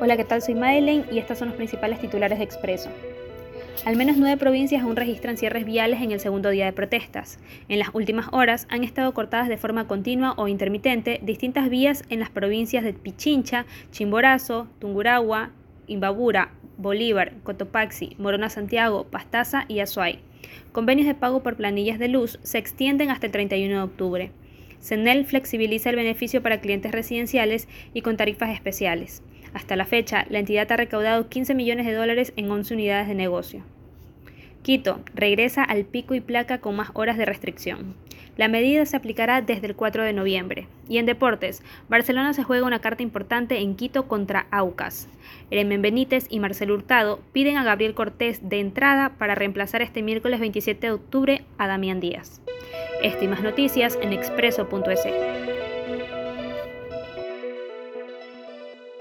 Hola, ¿qué tal? Soy Madeleine y estas son los principales titulares de Expreso. Al menos nueve provincias aún registran cierres viales en el segundo día de protestas. En las últimas horas han estado cortadas de forma continua o intermitente distintas vías en las provincias de Pichincha, Chimborazo, Tungurahua, Imbabura, Bolívar, Cotopaxi, Morona Santiago, Pastaza y Azuay. Convenios de pago por planillas de luz se extienden hasta el 31 de octubre. CENEL flexibiliza el beneficio para clientes residenciales y con tarifas especiales. Hasta la fecha, la entidad ha recaudado 15 millones de dólares en 11 unidades de negocio. Quito regresa al pico y placa con más horas de restricción. La medida se aplicará desde el 4 de noviembre. Y en deportes, Barcelona se juega una carta importante en Quito contra Aucas. Eremen Benítez y Marcelo Hurtado piden a Gabriel Cortés de entrada para reemplazar este miércoles 27 de octubre a Damián Díaz. Esto y más noticias en expreso.es.